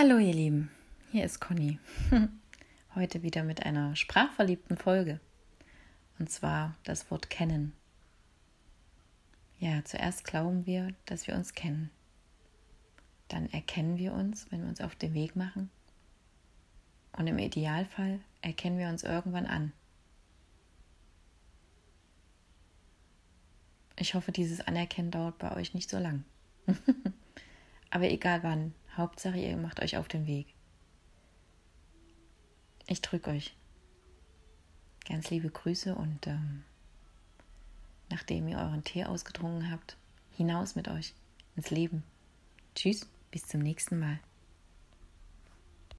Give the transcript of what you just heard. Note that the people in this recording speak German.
Hallo ihr Lieben, hier ist Conny. Heute wieder mit einer sprachverliebten Folge. Und zwar das Wort kennen. Ja, zuerst glauben wir, dass wir uns kennen. Dann erkennen wir uns, wenn wir uns auf den Weg machen. Und im Idealfall erkennen wir uns irgendwann an. Ich hoffe, dieses Anerkennen dauert bei euch nicht so lang. Aber egal wann, Hauptsache ihr macht euch auf den Weg. Ich drücke euch. Ganz liebe Grüße und ähm, nachdem ihr euren Tee ausgedrungen habt, hinaus mit euch ins Leben. Tschüss, bis zum nächsten Mal.